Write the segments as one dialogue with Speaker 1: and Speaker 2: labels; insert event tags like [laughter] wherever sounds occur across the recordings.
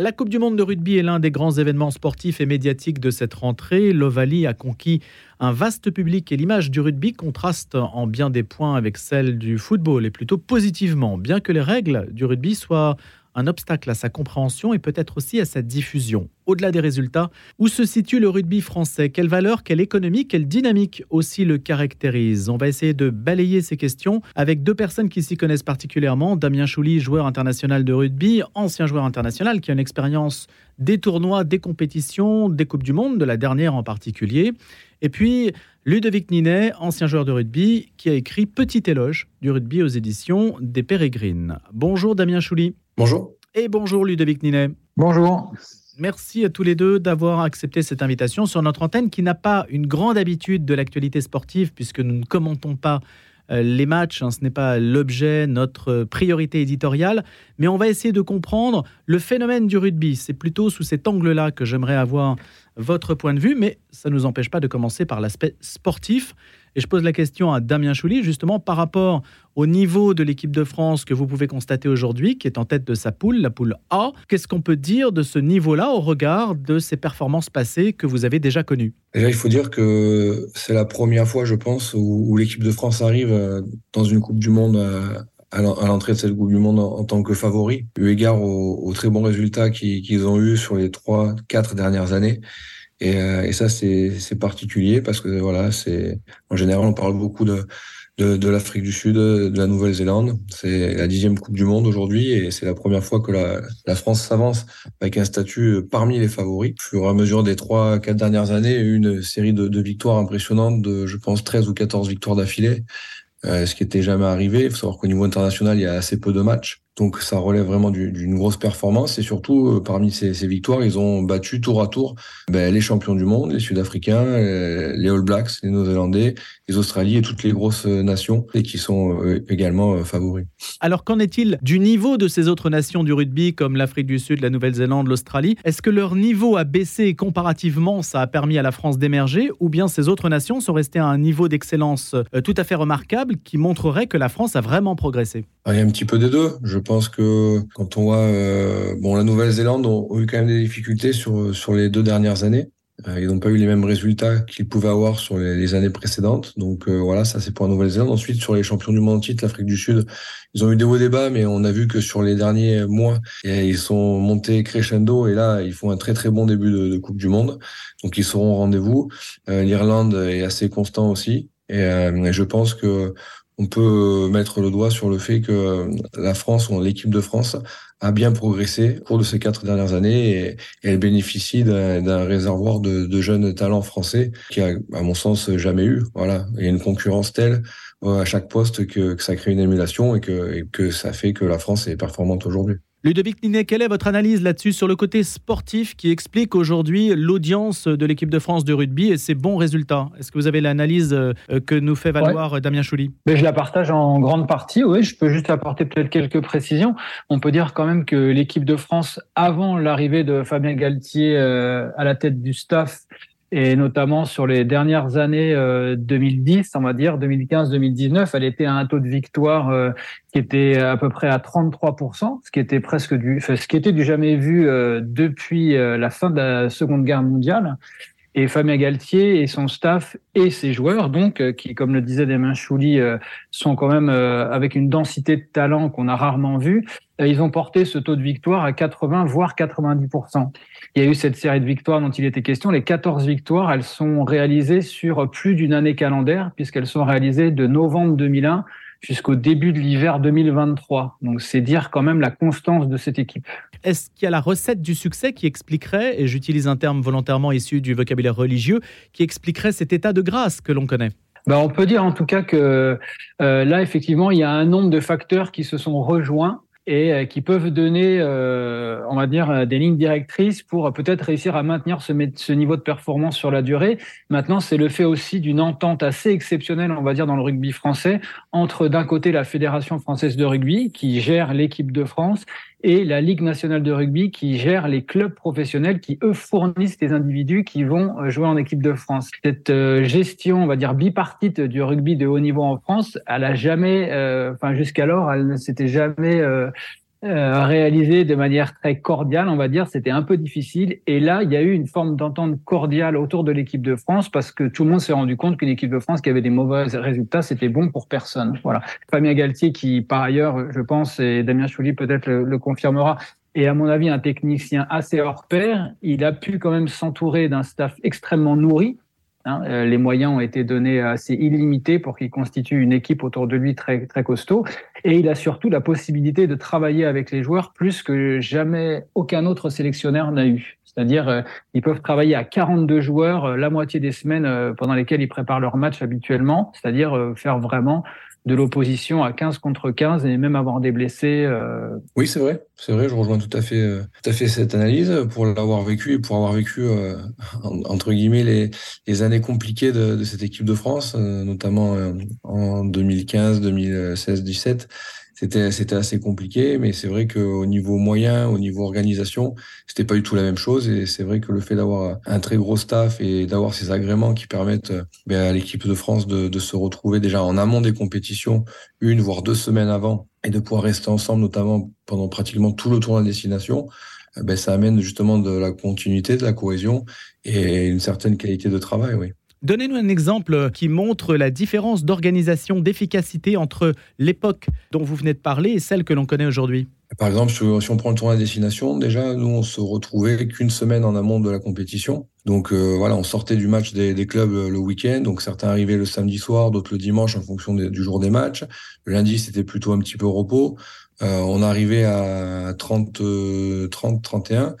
Speaker 1: La Coupe du Monde de rugby est l'un des grands événements sportifs et médiatiques de cette rentrée. L'Ovalie a conquis un vaste public et l'image du rugby contraste en bien des points avec celle du football et plutôt positivement, bien que les règles du rugby soient un obstacle à sa compréhension et peut-être aussi à sa diffusion. Au-delà des résultats, où se situe le rugby français? Quelle valeur, quelle économie, quelle dynamique aussi le caractérise? On va essayer de balayer ces questions avec deux personnes qui s'y connaissent particulièrement. Damien Chouli, joueur international de rugby, ancien joueur international qui a une expérience des tournois, des compétitions, des Coupes du Monde, de la dernière en particulier. Et puis Ludovic Ninet, ancien joueur de rugby, qui a écrit Petit éloge du rugby aux éditions des Pérégrines. Bonjour Damien Chouli.
Speaker 2: Bonjour.
Speaker 1: Et bonjour Ludovic Ninet.
Speaker 3: Bonjour.
Speaker 1: Merci à tous les deux d'avoir accepté cette invitation sur notre antenne qui n'a pas une grande habitude de l'actualité sportive puisque nous ne commentons pas euh, les matchs, hein, ce n'est pas l'objet, notre priorité éditoriale, mais on va essayer de comprendre le phénomène du rugby. C'est plutôt sous cet angle-là que j'aimerais avoir votre point de vue, mais ça ne nous empêche pas de commencer par l'aspect sportif. Et je pose la question à Damien Chouli, justement par rapport au niveau de l'équipe de France que vous pouvez constater aujourd'hui, qui est en tête de sa poule, la poule A. Qu'est-ce qu'on peut dire de ce niveau-là au regard de ces performances passées que vous avez déjà connues?
Speaker 2: Déjà, il faut dire que c'est la première fois, je pense, où, l'équipe de France arrive euh, dans une Coupe du Monde euh, à l'entrée de cette Coupe du Monde en, tant que favori, eu égard aux, très bons résultats qu'ils ont eus sur les trois, quatre dernières années. Et, euh, et ça, c'est particulier parce que voilà, c'est en général, on parle beaucoup de, de, de l'Afrique du Sud, de la Nouvelle-Zélande. C'est la dixième Coupe du Monde aujourd'hui et c'est la première fois que la, la France s'avance avec un statut parmi les favoris. Au fur et à mesure des trois, quatre dernières années, une série de, de victoires impressionnantes de, je pense, 13 ou 14 victoires d'affilée. Euh, ce qui était jamais arrivé. Il faut savoir qu'au niveau international, il y a assez peu de matchs. Donc ça relève vraiment d'une grosse performance et surtout euh, parmi ces, ces, victoires, ils ont battu tour à tour ben, les champions du monde, les Sud-Africains, euh, les All Blacks, les Néo-Zélandais, les Australiens et toutes les grosses euh, nations et qui sont également favoris.
Speaker 1: Alors qu'en est-il du niveau de ces autres nations du rugby comme l'Afrique du Sud, la Nouvelle-Zélande, l'Australie? Est-ce que leur niveau a baissé comparativement Ça a permis à la France d'émerger ou bien ces autres nations sont restées à un niveau d'excellence tout à fait remarquable qui montrerait que la France a vraiment progressé?
Speaker 2: Il y a un petit peu des deux. Je pense que quand on voit, euh, bon, la Nouvelle-Zélande a eu quand même des difficultés sur sur les deux dernières années. Euh, ils n'ont pas eu les mêmes résultats qu'ils pouvaient avoir sur les, années précédentes. Donc euh, voilà, ça c'est pour la Nouvelle-Zélande. Ensuite, sur les champions du monde titre, l'Afrique du Sud, ils ont eu des hauts débats, mais on a vu que sur les derniers mois, ils sont montés crescendo et là, ils font un très très bon début de, Coupe du Monde. Donc ils seront au rendez-vous. L'Irlande est assez constant aussi. Et je pense que on peut mettre le doigt sur le fait que la France, ou l'équipe de France, a bien progressé au cours de ces quatre dernières années et, elle bénéficie d'un réservoir de, jeunes talents français qui a, à mon sens, jamais eu. Voilà, il y a une concurrence telle euh, à chaque poste que, ça crée une émulation et que, et que ça fait que la France est performante aujourd'hui.
Speaker 1: Ludovic Ninet, quelle est votre analyse là-dessus sur le côté sportif qui explique aujourd'hui l'audience de l'équipe de France de rugby et ses bons résultats? Est-ce que vous avez l'analyse euh, que nous fait valoir Damien Chouli?
Speaker 3: Mais Je la partage en grande partie, oui. Je peux juste apporter peut-être quelques précisions. On peut dire quand même que l'équipe de France, avant l'arrivée de Fabien Galtier euh, à la tête du staff, et notamment sur les dernières années 2010, euh, on va dire 2015-2019, elle était à un taux de victoire euh, qui était à peu près à 33%, ce qui était presque du, ce qui était du jamais vu euh, depuis la fin de la Seconde Guerre mondiale. Et Fabien Galtier et son staff et ses joueurs, donc, qui, comme le disait Damien Chouli, sont quand même avec une densité de talent qu'on a rarement vue, ils ont porté ce taux de victoire à 80, voire 90%. Il y a eu cette série de victoires dont il était question. Les 14 victoires, elles sont réalisées sur plus d'une année calendaire, puisqu'elles sont réalisées de novembre 2001 jusqu'au début de l'hiver 2023. Donc c'est dire quand même la constance de cette équipe.
Speaker 1: Est-ce qu'il y a la recette du succès qui expliquerait, et j'utilise un terme volontairement issu du vocabulaire religieux, qui expliquerait cet état de grâce que l'on connaît?
Speaker 3: Ben, on peut dire en tout cas que euh, là, effectivement, il y a un nombre de facteurs qui se sont rejoints et euh, qui peuvent donner, euh, on va dire, euh, des lignes directrices pour peut-être réussir à maintenir ce, ce, niveau de performance sur la durée. Maintenant, c'est le fait aussi d'une entente assez exceptionnelle, on va dire, dans le rugby français, entre d'un côté la Fédération française de rugby, qui gère l'équipe de France, et la Ligue nationale de rugby qui gère les clubs professionnels qui, eux, fournissent des individus qui vont euh, jouer en équipe de France. Cette euh, gestion, on va dire, bipartite du rugby de haut niveau en France, elle a jamais, euh, enfin jusqu'alors, elle ne s'était jamais euh, réalisé de manière très cordiale, on va dire. C'était un peu difficile. Et là, il y a eu une forme d'entente cordiale autour de l'équipe de France parce que tout le monde s'est rendu compte qu'une équipe de France qui avait des mauvais résultats, c'était bon pour personne. Voilà. Fabien Galtier, qui par ailleurs, je pense, et Damien Chouli peut-être le, le confirmera, et à mon avis un technicien assez hors pair, il a pu quand même s'entourer d'un staff extrêmement nourri Hein, euh, les moyens ont été donnés assez illimités pour qu'il constitue une équipe autour de lui très, très costaud. Et il a surtout la possibilité de travailler avec les joueurs plus que jamais aucun autre sélectionneur n'a eu. C'est-à-dire, euh, ils peuvent travailler à 42 joueurs euh, la moitié des semaines pendant lesquelles ils préparent leur match habituellement, c'est-à-dire faire vraiment de l'opposition à 15 contre 15 et même avoir des blessés. Euh...
Speaker 2: Oui, c'est vrai. C'est vrai, je rejoins tout à fait, euh, tout à fait cette analyse pour l'avoir vécu et pour avoir vécu, euh, entre guillemets, les, les années compliquées de, de, cette équipe de France, notamment en 2015, 2016, 17 c'était assez compliqué, mais c'est vrai qu'au niveau moyen, au niveau organisation, c'était pas du tout la même chose. Et c'est vrai que le fait d'avoir un très gros staff et d'avoir ces agréments qui permettent ben, à l'équipe de France de, de se retrouver déjà en amont des compétitions, une voire deux semaines avant, et de pouvoir rester ensemble, notamment pendant pratiquement tout le tour de destination, ben, ça amène justement de la continuité, de la cohésion et une certaine qualité de travail, oui.
Speaker 1: Donnez-nous un exemple qui montre la différence d'organisation, d'efficacité entre l'époque dont vous venez de parler et celle que l'on connaît aujourd'hui.
Speaker 2: Par exemple, si on prend le tournoi de destination, déjà, nous, on se retrouvait qu'une semaine en amont de la compétition. Donc euh, voilà, on sortait du match des, clubs euh, le week-end. Donc certains arrivaient le samedi soir, d'autres le dimanche en fonction du jour des matchs. Le lundi, c'était plutôt un petit peu repos. Euh, on arrivait à 30, 30, 31.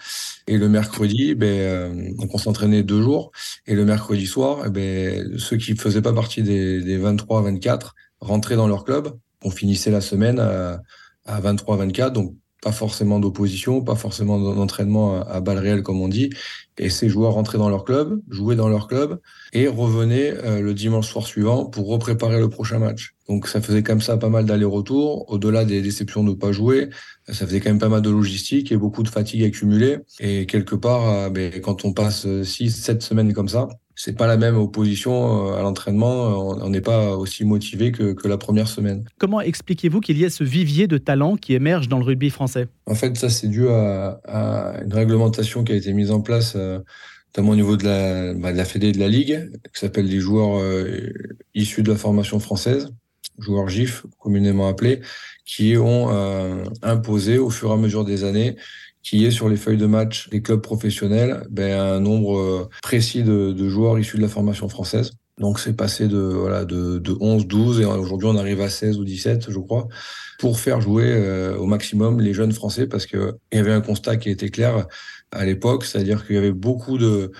Speaker 2: Et le mercredi, ben, euh, donc on s'entraînait deux jours. Et le mercredi soir, eh ben, ceux qui faisaient pas partie des, des 23, 24 rentraient dans leur club. On finissait la semaine à, à 23, 24. Donc pas forcément d'opposition, pas forcément d'entraînement à balles réelles comme on dit. Et ces joueurs rentraient dans leur club, jouaient dans leur club et revenaient euh, le dimanche soir suivant pour repréparer le prochain match. Donc ça faisait comme ça pas mal d'allers-retours. Au-delà des déceptions de ne pas jouer, ça faisait quand même pas mal de logistique et beaucoup de fatigue accumulée. Et quelque part, euh, ben, quand on passe 6, 7 semaines comme ça, c'est pas la même opposition euh, à l'entraînement. On n'est pas aussi motivé que, que, la première semaine.
Speaker 1: Comment expliquez-vous qu'il y ait ce vivier de talent qui émerge dans le rugby français?
Speaker 2: En fait, ça c'est dû à, à, une réglementation qui a été mise en place, euh, notamment au niveau de la, bah, de la Fédé de la Ligue, qui s'appelle les joueurs euh, issus de la formation française, joueurs GIF communément appelés, qui ont euh, imposé au fur et à mesure des années qui est sur les feuilles de match des clubs professionnels ben, un nombre euh, précis de, de joueurs issus de la formation française. Donc c'est passé de voilà de, de 11, 12 et aujourd'hui on arrive à 16 ou 17 je crois pour faire jouer euh, au maximum les jeunes français parce que il y avait un constat qui était clair à l'époque, c'est-à-dire qu'il y avait beaucoup de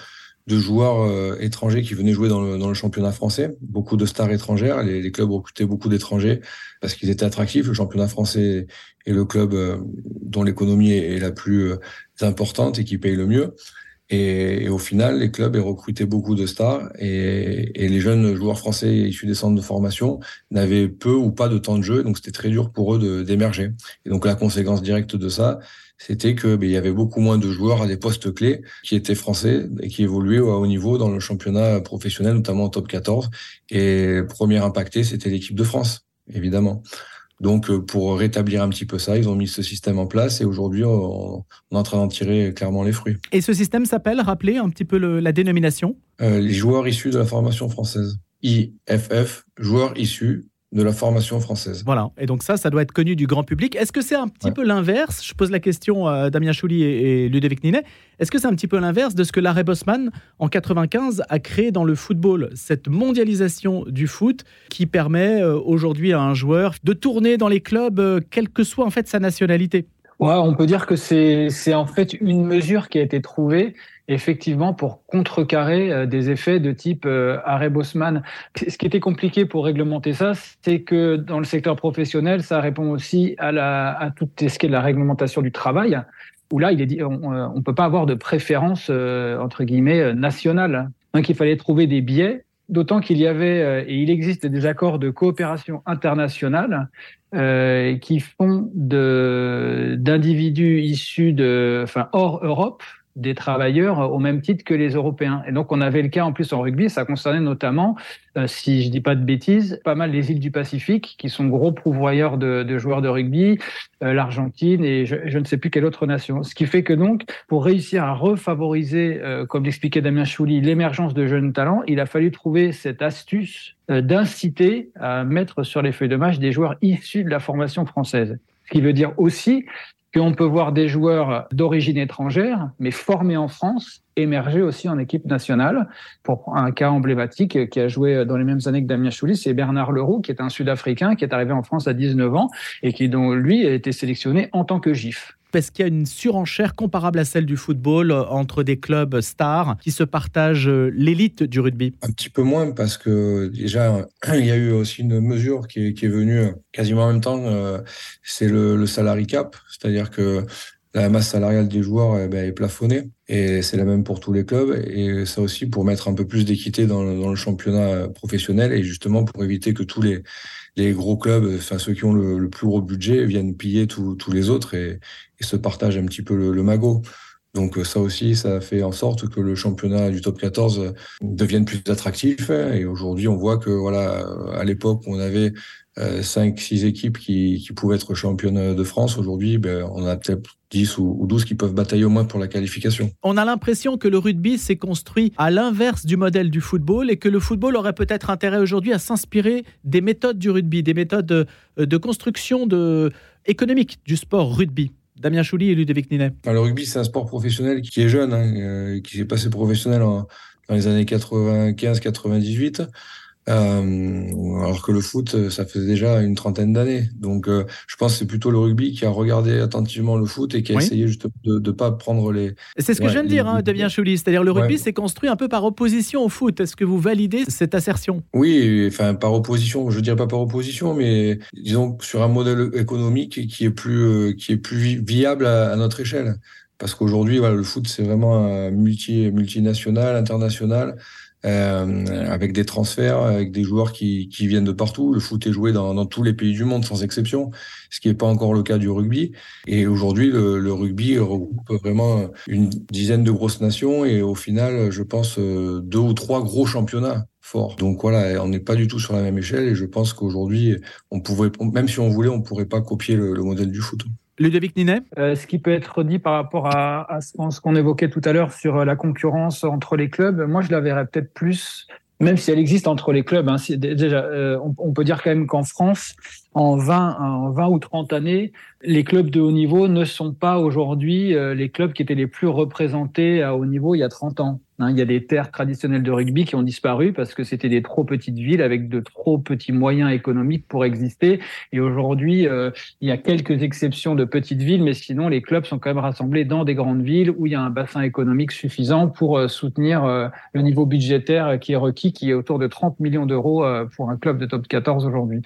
Speaker 2: de joueurs euh, étrangers qui venaient jouer dans le, dans le championnat français, beaucoup de stars étrangères. Les, les clubs recrutaient beaucoup d'étrangers parce qu'ils étaient attractifs. Le championnat français est le club euh, dont l'économie est, la plus euh, importante et qui paye le mieux. Et, au final, les clubs ont recruté beaucoup de stars et, les jeunes joueurs français issus des centres de formation n'avaient peu ou pas de temps de jeu, donc c'était très dur pour eux d'émerger. Et donc la conséquence directe de ça, c'était que ben, il y avait beaucoup moins de joueurs à des postes clés qui étaient français et qui évoluaient au haut niveau dans le championnat professionnel, notamment en top 14. Et premier impacté, c'était l'équipe de France, évidemment. Donc, euh, pour rétablir un petit peu ça, ils ont mis ce système en place et aujourd'hui, on, est en train d'en tirer clairement les fruits.
Speaker 1: Et ce système s'appelle, rappelez un petit peu le, la dénomination?
Speaker 2: Euh, Les joueurs issus de la formation française. IFF, joueurs issus de la formation française.
Speaker 1: Voilà, et donc ça, ça doit être connu du grand public. Est-ce que c'est un petit ouais. peu l'inverse? Je pose la question à Damien Chouli et, et Ludovic Ninet. Est-ce que c'est un petit peu l'inverse de ce que Larry Bosman, en 95, a créé dans le football? Cette mondialisation du foot qui permet euh, aujourd'hui à un joueur de tourner dans les clubs, euh, quelle que soit en fait sa nationalité?
Speaker 3: Ouais, on peut dire que c'est en fait une mesure qui a été trouvée effectivement pour contrecarrer euh, des effets de type euh, arrêt Bosman. Ce qui était compliqué pour réglementer ça, c'est que dans le secteur professionnel, ça répond aussi à, la, à tout ce qui est la réglementation du travail, où là, il est dit, on ne peut pas avoir de préférence euh, entre guillemets nationale. Donc, il fallait trouver des biais D'autant qu'il y avait et il existe des accords de coopération internationale euh, qui font de d'individus issus de, enfin hors Europe, des travailleurs au même titre que les Européens. Et donc on avait le cas en plus en rugby, ça concernait notamment, euh, si je dis pas de bêtises, pas mal les îles du Pacifique qui sont gros pourvoyeurs de, joueurs de rugby, euh, l'Argentine et je, ne sais plus quelle autre nation. Ce qui fait que donc pour réussir à refavoriser, euh, comme l'expliquait Damien Chouli, l'émergence de jeunes talents, il a fallu trouver cette astuce d'inciter à mettre sur les feuilles de match des joueurs issus de la formation française. Ce qui veut dire aussi qu'on peut voir des joueurs d'origine étrangère, mais formés en France, émerger aussi en équipe nationale. Pour un cas emblématique qui a joué dans les mêmes années que Damien Chouli, c'est Bernard Leroux, qui est un Sud-Africain, qui est arrivé en France à 19 ans et qui, dont lui, a été sélectionné en tant que GIF
Speaker 1: parce qu'il y a une surenchère comparable à celle du football entre des clubs stars qui se partagent l'élite du rugby?
Speaker 2: Un petit peu moins parce que déjà, [clears throat] il y a eu aussi une mesure qui est, venue quasiment en même temps, euh, c'est le, salary cap, c'est-à-dire que la masse salariale des joueurs eh ben, est plafonnée et c'est la même pour tous les clubs et ça aussi pour mettre un peu plus d'équité dans, le championnat professionnel et justement pour éviter que tous les, les gros clubs, enfin ceux qui ont le, plus gros budget, viennent piller tous les autres et, se partagent un petit peu le, magot. Donc ça aussi, ça fait en sorte que le championnat du top 14 devienne plus attractif. Et aujourd'hui, on voit que voilà, à l'époque, on avait 5-6 euh, équipes qui, qui, pouvaient être championnes de France. Aujourd'hui, ben, on a peut-être 10 ou 12 qui peuvent batailler au moins pour la qualification.
Speaker 1: On a l'impression que le rugby s'est construit à l'inverse du modèle du football et que le football aurait peut-être intérêt aujourd'hui à s'inspirer des méthodes du rugby, des méthodes de, de construction de, économique du sport rugby. Damien Chouli et Ludovic Ninet.
Speaker 2: Le rugby, c'est un sport professionnel qui est jeune, hein, euh, qui s'est passé professionnel dans les années 95-98. Euh, alors que le foot, ça fait déjà une trentaine d'années. Donc, euh, je pense que c'est plutôt le rugby qui a regardé attentivement le foot et qui a essayé justement de ne pas prendre les.
Speaker 1: C'est ce que je viens de dire, hein, Damien Chouli. C'est-à-dire le rugby s'est construit un peu par opposition au foot. Est-ce que vous validez cette assertion?
Speaker 2: Oui, enfin par opposition. Je dirais pas par opposition, mais disons sur un modèle économique qui est plus euh, qui est plus viable à, notre échelle. Parce qu'aujourd'hui, voilà, le foot, c'est vraiment multi, multinational, international. Euh, avec des transferts, avec des joueurs qui, qui, viennent de partout. Le foot est joué dans, dans, tous les pays du monde, sans exception, ce qui n'est pas encore le cas du rugby. Et aujourd'hui, le, le, rugby regroupe vraiment une dizaine de grosses nations et au final, je pense, euh, deux ou trois gros championnats forts. Donc voilà, on n'est pas du tout sur la même échelle et je pense qu'aujourd'hui, on pouvait, même si on voulait, on pourrait pas copier le, le modèle du foot.
Speaker 1: Ludovic Ninet
Speaker 3: euh, Ce qui peut être dit par rapport à, à ce qu'on évoquait tout à l'heure sur euh, la concurrence entre les clubs, moi je la verrais peut-être plus, même si elle existe entre les clubs. Hein, déjà, euh, on, peut dire quand même qu'en France, en 20, en 20 ou 30 années, les clubs de haut niveau ne sont pas aujourd'hui euh, les clubs qui étaient les plus représentés à haut niveau il y a 30 ans. Hein, il y a des terres traditionnelles de rugby qui ont disparu parce que c'était des trop petites villes avec de trop petits moyens économiques pour exister. Et aujourd'hui, euh, il y a quelques exceptions de petites villes, mais sinon les clubs sont quand même rassemblés dans des grandes villes où il y a un bassin économique suffisant pour euh, soutenir le niveau budgétaire qui est requis, qui est autour de 30 millions d'euros pour un club de top 14 aujourd'hui.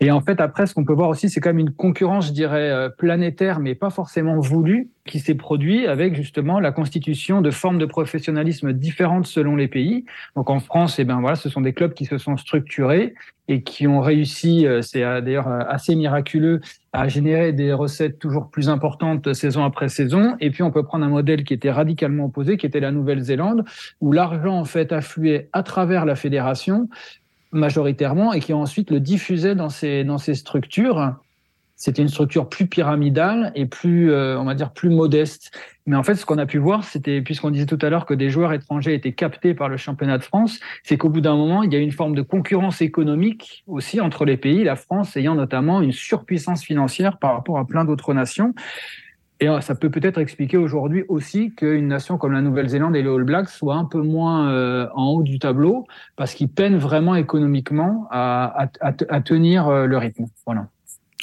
Speaker 3: Et en fait, après, ce qu'on peut voir aussi, c'est quand même une concurrence, je dirais, euh, planétaire, mais pas forcément voulue, qui s'est produite avec justement la constitution de formes de professionnalisme différentes selon les pays. Donc en France, eh ben voilà, ce sont des clubs qui se sont structurés et qui ont réussi, euh, c'est euh, d'ailleurs assez miraculeux, à générer des recettes toujours plus importantes saison après saison. Et puis on peut prendre un modèle qui était radicalement opposé, qui était la Nouvelle-Zélande, où l'argent en fait affluait à travers la fédération majoritairement et qui ensuite le diffusait dans ces, dans structures. C'était une structure plus pyramidale et plus, euh, on va dire, plus modeste. Mais en fait, ce qu'on a pu voir, c'était, puisqu'on disait tout à l'heure que des joueurs étrangers étaient captés par le championnat de France, c'est qu'au bout d'un moment, il y a une forme de concurrence économique aussi entre les pays, la France ayant notamment une surpuissance financière par rapport à plein d'autres nations. Et euh, ça peut peut-être expliquer aujourd'hui aussi qu'une nation comme la Nouvelle-Zélande et les All Blacks soient un peu moins euh, en haut du tableau parce qu'ils peinent vraiment économiquement à, à, tenir euh, le rythme. Voilà.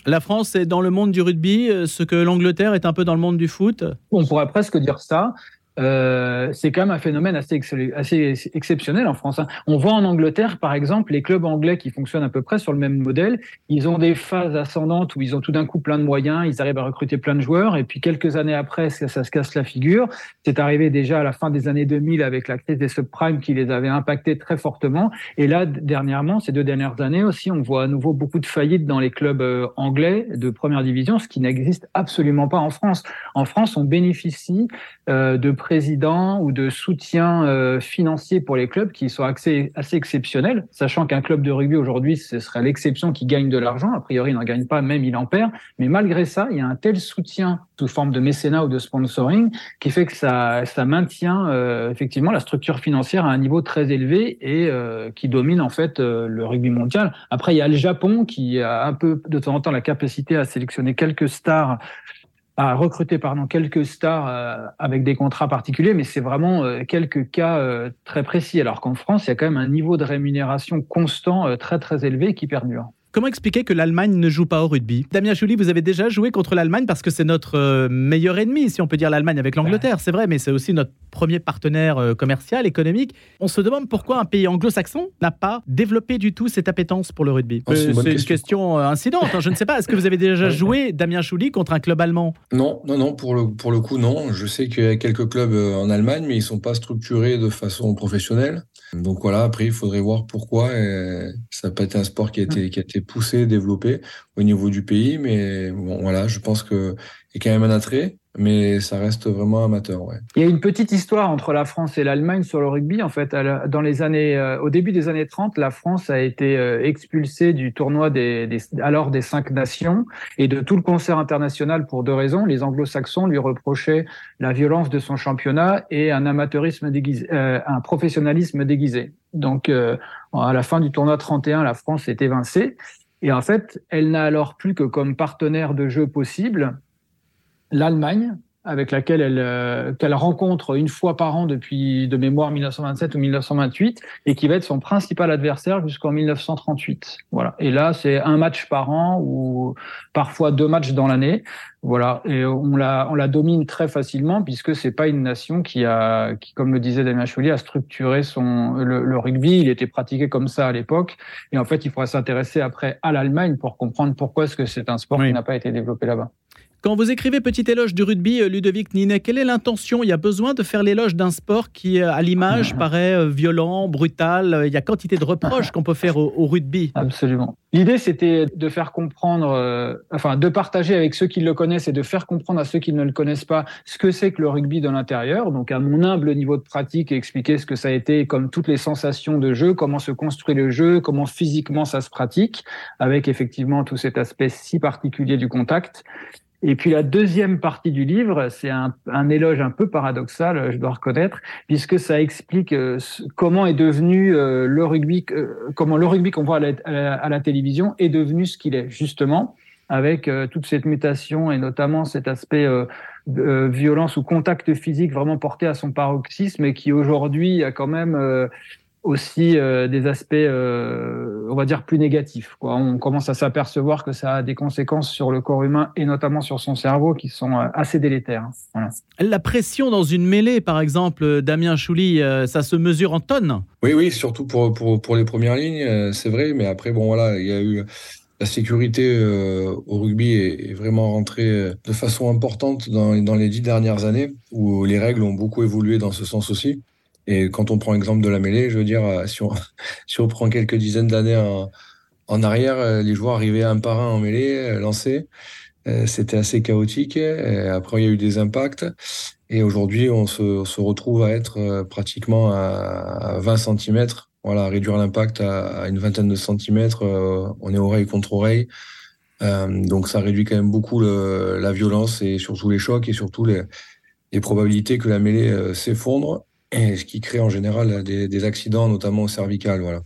Speaker 1: La France est dans le monde du rugby, ce que l'Angleterre est un peu dans le monde du foot?
Speaker 3: On pourrait presque dire ça. Euh, c'est quand même un phénomène assez, exceptionnel en France. Hein. On voit en Angleterre, par exemple, les clubs anglais qui fonctionnent à peu près sur le même modèle. Ils ont des phases ascendantes où ils ont tout d'un coup plein de moyens, ils arrivent à recruter plein de joueurs, et puis quelques années après, ça, se casse la figure. C'est arrivé déjà à la fin des années 2000 avec la crise des subprimes qui les avait impactés très fortement. Et là, dernièrement, ces deux dernières années aussi, on voit à nouveau beaucoup de faillites dans les clubs euh, anglais de première division, ce qui n'existe absolument pas en France. En France, on bénéficie euh, de présidents ou de soutien euh, financier pour les clubs qui sont assez, assez exceptionnels, sachant qu'un club de rugby aujourd'hui, ce serait l'exception qui gagne de l'argent. A priori, il n'en gagne pas, même il en perd. Mais malgré ça, il y a un tel soutien sous forme de mécénat ou de sponsoring qui fait que ça, ça maintient euh, effectivement la structure financière à un niveau très élevé et euh, qui domine en fait le rugby mondial. Après, il y a le Japon qui a un peu de temps en temps la capacité à sélectionner quelques stars à recruter pardon, quelques stars euh, avec des contrats particuliers, mais c'est vraiment euh, quelques cas euh, très précis. Alors qu'en France, il y a quand même un niveau de rémunération constant très très élevé qui perdure.
Speaker 1: Comment expliquer que l'Allemagne ne joue pas au rugby? Damien Chouli, vous avez déjà joué contre l'Allemagne parce que c'est notre euh, meilleur ennemi, si on peut dire l'Allemagne avec l'Angleterre, c'est vrai, mais c'est aussi notre premier partenaire euh, commercial, économique. On se demande pourquoi un pays anglo-saxon n'a pas développé du tout cette appétence pour le rugby.
Speaker 2: Oh, c'est une,
Speaker 1: question, euh, incidente, hein, je ne sais pas. Est-ce que vous avez déjà joué, Damien Chouli, contre un club allemand?
Speaker 2: Non, non, non, pour le, pour le coup, non. Je sais qu'il y a quelques clubs en Allemagne, mais ils ne sont pas structurés de façon professionnelle. Donc voilà, après, il faudrait voir pourquoi. ça n'a pas été un sport qui a été, qui a été poussé, développé au niveau du pays. Mais voilà, je pense qu'il a quand même un attrait mais ça reste vraiment amateur. Ouais.
Speaker 3: Il y a une petite histoire entre la France et l'Allemagne sur le rugby. En fait, dans les années, euh, au début des années 30, la France a été euh, expulsée du tournoi des, des, alors des cinq nations et de tout le concert international pour deux raisons. Les Anglo-Saxons lui reprochaient la violence de son championnat et un amateurisme déguisé, euh, un professionnalisme déguisé. Donc, à la fin du tournoi 31, la France est évincée. Et en fait, elle n'a alors plus que comme partenaire de jeu possible l'Allemagne, avec laquelle elle euh, qu'elle rencontre une fois par an depuis de mémoire 1927 ou 1928 et qui va être son principal adversaire jusqu'en 1938. Voilà. Et là, c'est un match par an ou parfois deux matchs dans l'année. Voilà. Et on la on la domine très facilement puisque c'est pas une nation qui a qui comme le disait Damien Chouli a structuré son le, le, rugby. Il était pratiqué comme ça à l'époque. Et en fait, il faudra s'intéresser après à l'Allemagne pour comprendre pourquoi est-ce que c'est un sport qui n'a pas été développé là-bas.
Speaker 1: Quand vous écrivez Petit éloge du rugby, euh, Ludovic Ninet, quelle est l'intention? Il y a besoin de faire l'éloge d'un sport qui, euh, à l'image, paraît euh, violent, brutal. Il y a quantité de reproches qu'on peut faire au, rugby.
Speaker 3: Absolument. L'idée, c'était de faire comprendre, enfin, de partager avec ceux qui le connaissent et de faire comprendre à ceux qui ne le connaissent pas ce que c'est que le rugby de l'intérieur. Donc, à mon humble niveau de pratique, expliquer ce que ça a été, comme toutes les sensations de jeu, comment se construit le jeu, comment physiquement ça se pratique, avec effectivement tout cet aspect si particulier du contact. Et puis la deuxième partie du livre, c'est un, un, éloge un peu paradoxal, je dois reconnaître, puisque ça explique euh, comment est devenu euh, le rugby, euh, comment le rugby qu'on voit à la, télévision est devenu ce qu'il est, justement, avec toute cette mutation et notamment cet aspect violence ou contact physique vraiment porté à son paroxysme et qui aujourd'hui a quand même aussi euh, des aspects, euh, on va dire, plus négatifs. Quoi. On commence à s'apercevoir que ça a des conséquences sur le corps humain et notamment sur son cerveau qui sont euh, assez délétères. Voilà.
Speaker 1: La pression dans une mêlée, par exemple, Damien Chouli, ça se mesure en tonnes?
Speaker 2: Oui, oui, surtout pour, pour, pour les premières lignes, c'est vrai. Mais après, bon, voilà, il y a eu la sécurité au rugby est, vraiment rentrée de façon importante dans, dans les dix dernières années, où les règles ont beaucoup évolué dans ce sens aussi. Et quand on prend l'exemple de la mêlée, je veux dire, euh, si on, [laughs] prend quelques dizaines d'années en, arrière, euh, les joueurs arrivaient un par un en mêlée, euh, lancés. C'était assez chaotique. Après, il y a eu des impacts. Et aujourd'hui, on se, retrouve à être pratiquement à 20 cm. Voilà, réduire l'impact à, une vingtaine de centimètres. On est oreille contre oreille. donc, ça réduit quand même beaucoup la violence et surtout les chocs et surtout les probabilités que la mêlée s'effondre et ce qui crée en général des, accidents, notamment au cervical. Voilà.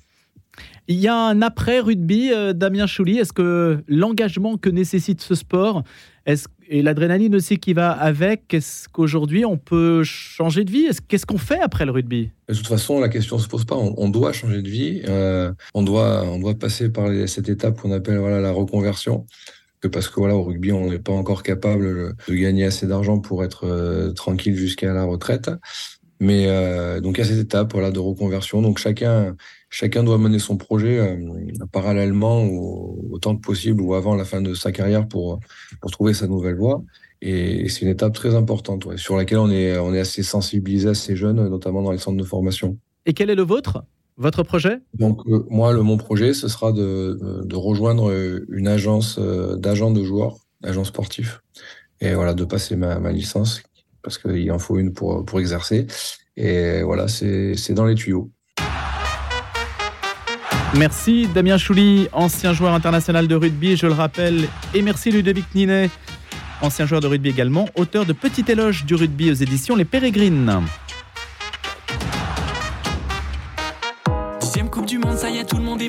Speaker 1: Il y a un après-rugby, euh, Damien Chouli. Est-ce que l'engagement que nécessite ce sport est et l'adrénaline aussi qui va avec, est-ce qu'aujourd'hui on peut changer de vie? Qu'est-ce qu'on fait après le rugby?
Speaker 2: De toute façon, la question ne se pose pas. On, doit changer de vie. Euh, on, doit, on doit passer par cette étape qu'on appelle voilà, la reconversion parce que voilà au rugby on n'est pas encore capable de gagner assez d'argent pour être euh, tranquille jusqu'à la retraite mais euh, donc, il y a cette étape voilà, de reconversion. Donc, chacun, chacun doit mener son projet euh, parallèlement ou autant que possible ou avant la fin de sa carrière pour, pour trouver sa nouvelle voie. Et c'est une étape très importante ouais, sur laquelle on est, on est assez sensibilisé, assez jeune, notamment dans les centres de formation.
Speaker 1: Et quel est le vôtre? Votre projet?
Speaker 2: Donc euh, moi, le, mon projet, ce sera de, de rejoindre une agence d'agents de joueurs, agents sportifs, et voilà, de passer ma, ma licence parce qu'il en faut une pour, exercer. Et voilà, c'est dans les tuyaux.
Speaker 1: Merci Damien Chouli, ancien joueur international de rugby, je le rappelle. Et merci Ludovic Ninet, ancien joueur de rugby également, auteur de Petit éloge du rugby aux éditions Les Pérégrines.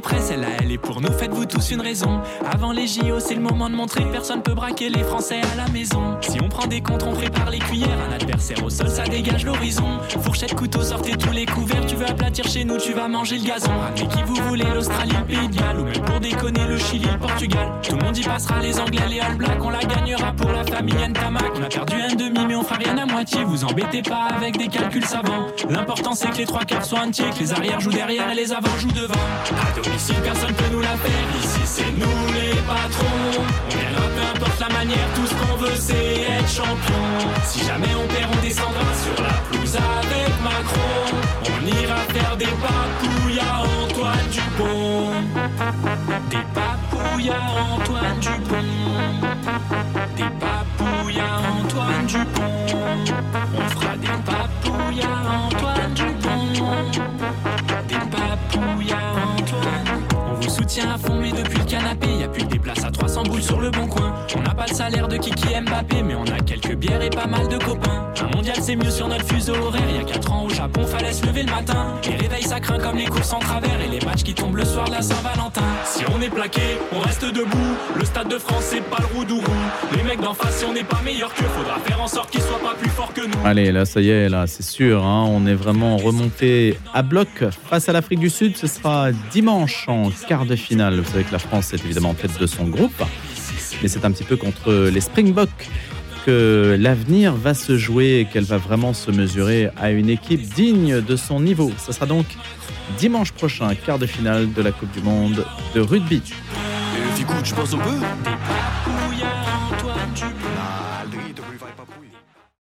Speaker 4: Celle-là, elle est pour nous. Faites-vous tous une raison. Avant les JO, c'est le moment de montrer. Personne peut braquer les Français à la maison. Si on prend des comptes, on prépare les cuillères. Un adversaire au sol, ça dégage l'horizon. Fourchette, couteau, sortez tous les couverts. Tu veux aplatir chez nous, tu vas manger le gazon. Ramenez qui vous voulez, l'Australie, le Pays de Galles. Ou même pour déconner, le Chili, le Portugal. Tout le monde y passera, les Anglais, les All Blacks. On la gagnera pour la famille Ntamak. On a perdu un demi, mais on fera rien à moitié. Vous embêtez pas avec des calculs savants. L'important, c'est que les trois quarts soient entiers. Que les arrières jouent derrière et les avant joue devant. Domicile, personne peut nous la faire. Ici, c'est nous les patrons. On là, peu importe la manière. Tout ce qu'on veut, c'est être champion. Si jamais on perd, on descendra sur la pelouse avec Macron. On ira faire des papouilles à Antoine Dupont. Des papouilles à Antoine Dupont. Des papouilles à Antoine Dupont. On fera des papouilles à Antoine Soutient à fond, mais depuis le canapé, y a plus que des places à 300 boules sur le bon coin. On n'a pas le salaire de Kiki Mbappé, mais on a quelques bières et pas mal de copains. Un mondial, c'est mieux sur notre fuseau horaire. Y a 4 ans au Japon, fallait se lever le matin. Ça craint comme les courses en travers et les matchs qui tombent le soir de la Saint-Valentin. Si on est plaqué, on reste debout. Le stade de France, c'est pas le roux Les mecs d'en face, si on n'est pas meilleur que faudra faire en sorte qu'ils soient pas plus forts que nous.
Speaker 1: Allez, là, ça y est, là, c'est sûr. Hein, on est vraiment remonté à bloc face à l'Afrique du Sud. Ce sera dimanche en quart de finale. Vous savez que la France est évidemment en tête de son groupe. Mais c'est un petit peu contre les Springboks l'avenir va se jouer et qu'elle va vraiment se mesurer à une équipe digne de son niveau. Ce sera donc dimanche prochain, quart de finale de la Coupe du Monde de rugby.